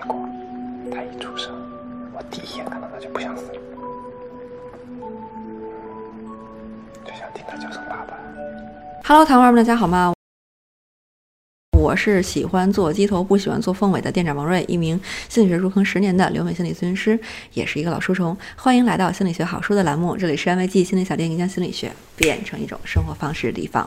结果，他一出生，我第一眼看到他就不想死，就想听他叫声爸爸。Hello，糖娃们，大家好吗？我是喜欢做鸡头不喜欢做凤尾的店长王瑞，一名心理学入坑十年的留美心理咨询师，也是一个老书虫。欢迎来到心理学好书的栏目，这里是安慰剂心理小店，将心理学变成一种生活方式的地方。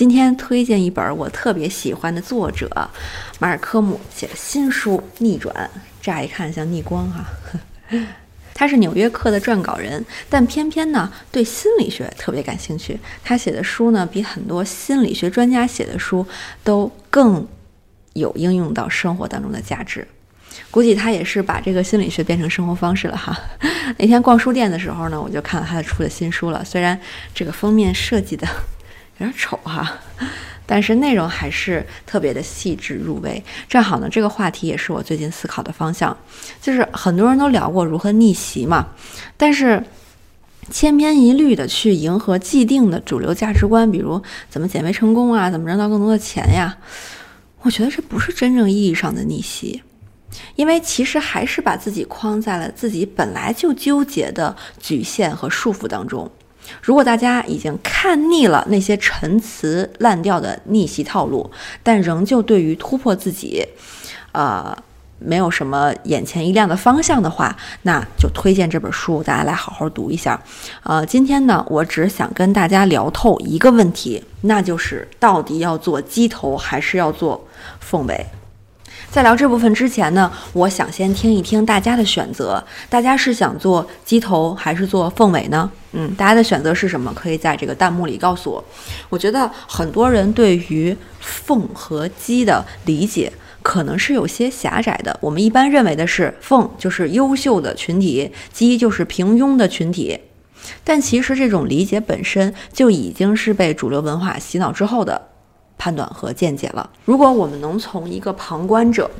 今天推荐一本我特别喜欢的作者马尔科姆写的新书《逆转》，乍一看像逆光哈。他是《纽约客》的撰稿人，但偏偏呢对心理学特别感兴趣。他写的书呢比很多心理学专家写的书都更有应用到生活当中的价值。估计他也是把这个心理学变成生活方式了哈。那天逛书店的时候呢，我就看到他出的新书了，虽然这个封面设计的。有点丑哈，但是内容还是特别的细致入微。正好呢，这个话题也是我最近思考的方向。就是很多人都聊过如何逆袭嘛，但是千篇一律的去迎合既定的主流价值观，比如怎么减肥成功啊，怎么挣到更多的钱呀，我觉得这不是真正意义上的逆袭，因为其实还是把自己框在了自己本来就纠结的局限和束缚当中。如果大家已经看腻了那些陈词滥调的逆袭套路，但仍旧对于突破自己，呃，没有什么眼前一亮的方向的话，那就推荐这本书，大家来好好读一下。呃，今天呢，我只想跟大家聊透一个问题，那就是到底要做鸡头还是要做凤尾。在聊这部分之前呢，我想先听一听大家的选择。大家是想做鸡头还是做凤尾呢？嗯，大家的选择是什么？可以在这个弹幕里告诉我。我觉得很多人对于凤和鸡的理解可能是有些狭窄的。我们一般认为的是凤就是优秀的群体，鸡就是平庸的群体。但其实这种理解本身就已经是被主流文化洗脑之后的。判断和见解了。如果我们能从一个旁观者、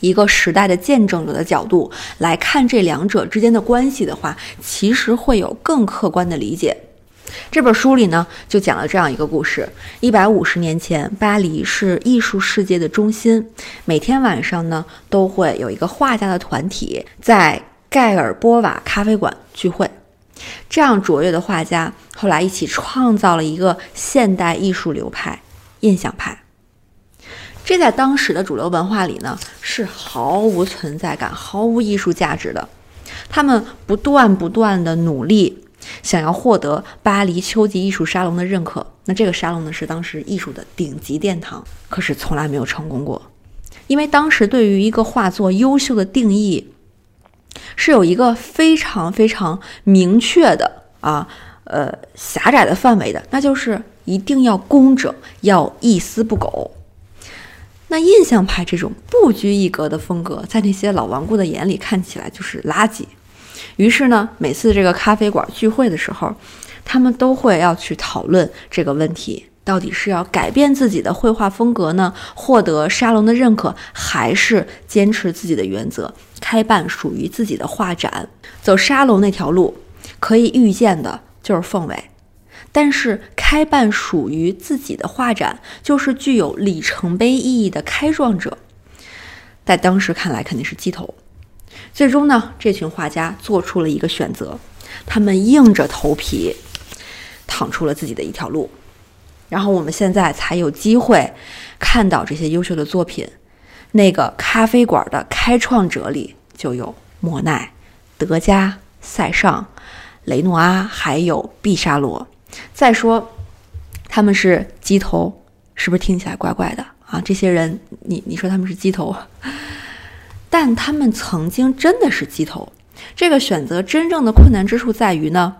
一个时代的见证者的角度来看这两者之间的关系的话，其实会有更客观的理解。这本书里呢，就讲了这样一个故事：一百五十年前，巴黎是艺术世界的中心，每天晚上呢，都会有一个画家的团体在盖尔波瓦咖啡馆聚会。这样卓越的画家，后来一起创造了一个现代艺术流派。印象派，这在当时的主流文化里呢是毫无存在感、毫无艺术价值的。他们不断不断的努力，想要获得巴黎秋季艺术沙龙的认可。那这个沙龙呢是当时艺术的顶级殿堂，可是从来没有成功过。因为当时对于一个画作优秀的定义是有一个非常非常明确的啊呃狭窄的范围的，那就是。一定要工整，要一丝不苟。那印象派这种不拘一格的风格，在那些老顽固的眼里看起来就是垃圾。于是呢，每次这个咖啡馆聚会的时候，他们都会要去讨论这个问题：到底是要改变自己的绘画风格呢，获得沙龙的认可，还是坚持自己的原则，开办属于自己的画展？走沙龙那条路，可以预见的就是凤尾。但是开办属于自己的画展，就是具有里程碑意义的开创者，在当时看来肯定是鸡头。最终呢，这群画家做出了一个选择，他们硬着头皮趟出了自己的一条路，然后我们现在才有机会看到这些优秀的作品。那个咖啡馆的开创者里就有莫奈、德加、塞尚、雷诺阿，还有毕沙罗。再说，他们是鸡头，是不是听起来怪怪的啊？这些人，你你说他们是鸡头，但他们曾经真的是鸡头。这个选择真正的困难之处在于呢，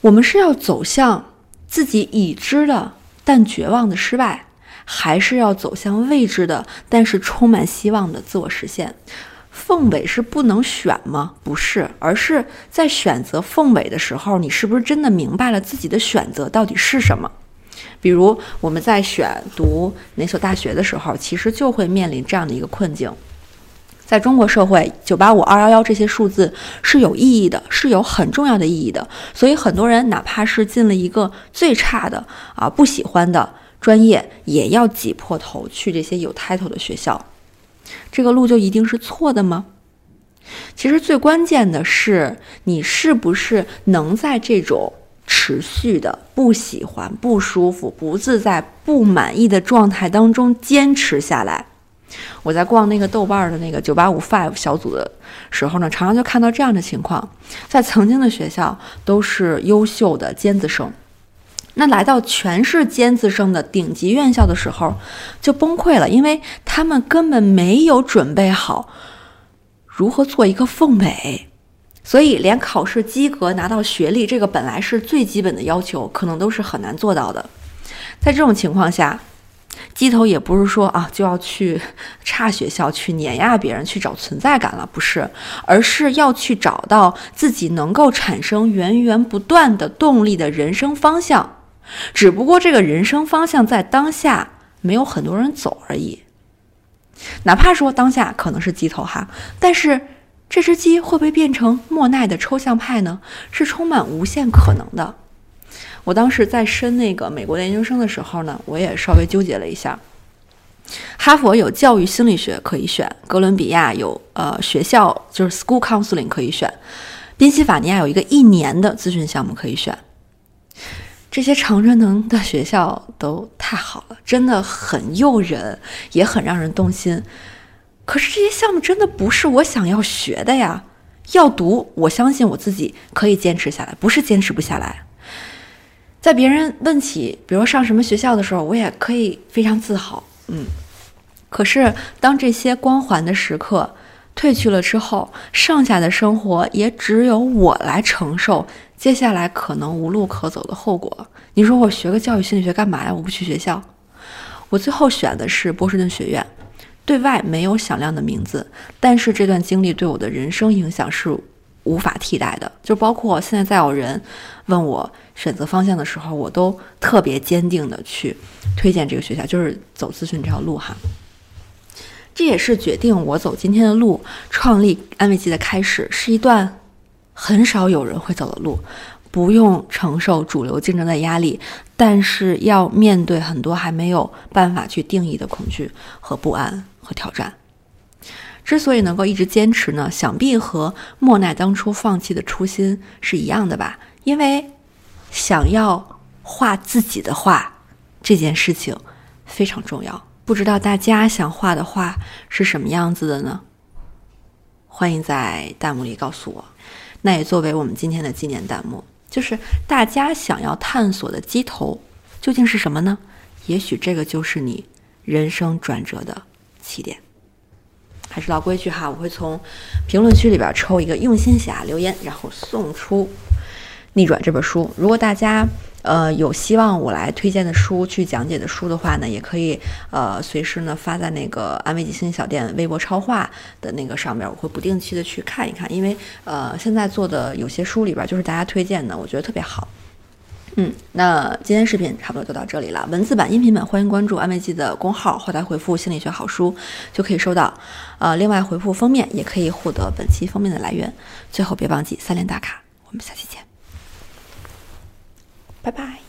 我们是要走向自己已知的但绝望的失败，还是要走向未知的但是充满希望的自我实现？凤尾是不能选吗？不是，而是在选择凤尾的时候，你是不是真的明白了自己的选择到底是什么？比如我们在选读哪所大学的时候，其实就会面临这样的一个困境：在中国社会，九八五、二幺幺这些数字是有意义的，是有很重要的意义的。所以很多人哪怕是进了一个最差的啊不喜欢的专业，也要挤破头去这些有 title 的学校。这个路就一定是错的吗？其实最关键的是，你是不是能在这种持续的不喜欢、不舒服、不自在、不满意的状态当中坚持下来？我在逛那个豆瓣的那个九八五 Five 小组的时候呢，常常就看到这样的情况：在曾经的学校都是优秀的尖子生，那来到全是尖子生的顶级院校的时候，就崩溃了，因为他们根本没有准备好。如何做一个凤尾？所以连考试及格拿到学历，这个本来是最基本的要求，可能都是很难做到的。在这种情况下，鸡头也不是说啊就要去差学校去碾压别人去找存在感了，不是，而是要去找到自己能够产生源源不断的动力的人生方向。只不过这个人生方向在当下没有很多人走而已。哪怕说当下可能是鸡头哈，但是这只鸡会不会变成莫奈的抽象派呢？是充满无限可能的。我当时在申那个美国的研究生的时候呢，我也稍微纠结了一下。哈佛有教育心理学可以选，哥伦比亚有呃学校就是 school counseling 可以选，宾夕法尼亚有一个一年的咨询项目可以选。这些常人能的学校都太好了，真的很诱人，也很让人动心。可是这些项目真的不是我想要学的呀。要读，我相信我自己可以坚持下来，不是坚持不下来。在别人问起，比如上什么学校的时候，我也可以非常自豪。嗯，可是当这些光环的时刻褪去了之后，剩下的生活也只有我来承受。接下来可能无路可走的后果。你说我学个教育心理学干嘛呀？我不去学校。我最后选的是波士顿学院，对外没有响亮的名字，但是这段经历对我的人生影响是无法替代的。就包括现在再有人问我选择方向的时候，我都特别坚定的去推荐这个学校，就是走咨询这条路哈。这也是决定我走今天的路，创立安慰剂的开始，是一段。很少有人会走的路，不用承受主流竞争的压力，但是要面对很多还没有办法去定义的恐惧和不安和挑战。之所以能够一直坚持呢，想必和莫奈当初放弃的初心是一样的吧？因为想要画自己的画这件事情非常重要。不知道大家想画的画是什么样子的呢？欢迎在弹幕里告诉我。那也作为我们今天的纪念弹幕，就是大家想要探索的鸡头究竟是什么呢？也许这个就是你人生转折的起点。还是老规矩哈，我会从评论区里边抽一个用心侠留言，然后送出《逆转》这本书。如果大家呃，有希望我来推荐的书去讲解的书的话呢，也可以呃随时呢发在那个安慰剂心理小店微博超话的那个上面，我会不定期的去看一看，因为呃现在做的有些书里边就是大家推荐的，我觉得特别好。嗯，那今天视频差不多就到这里了，文字版、音频版欢迎关注安慰剂的公号，后台回复“心理学好书”就可以收到。呃，另外回复封面也可以获得本期封面的来源。最后别忘记三连打卡，我们下期见。拜拜。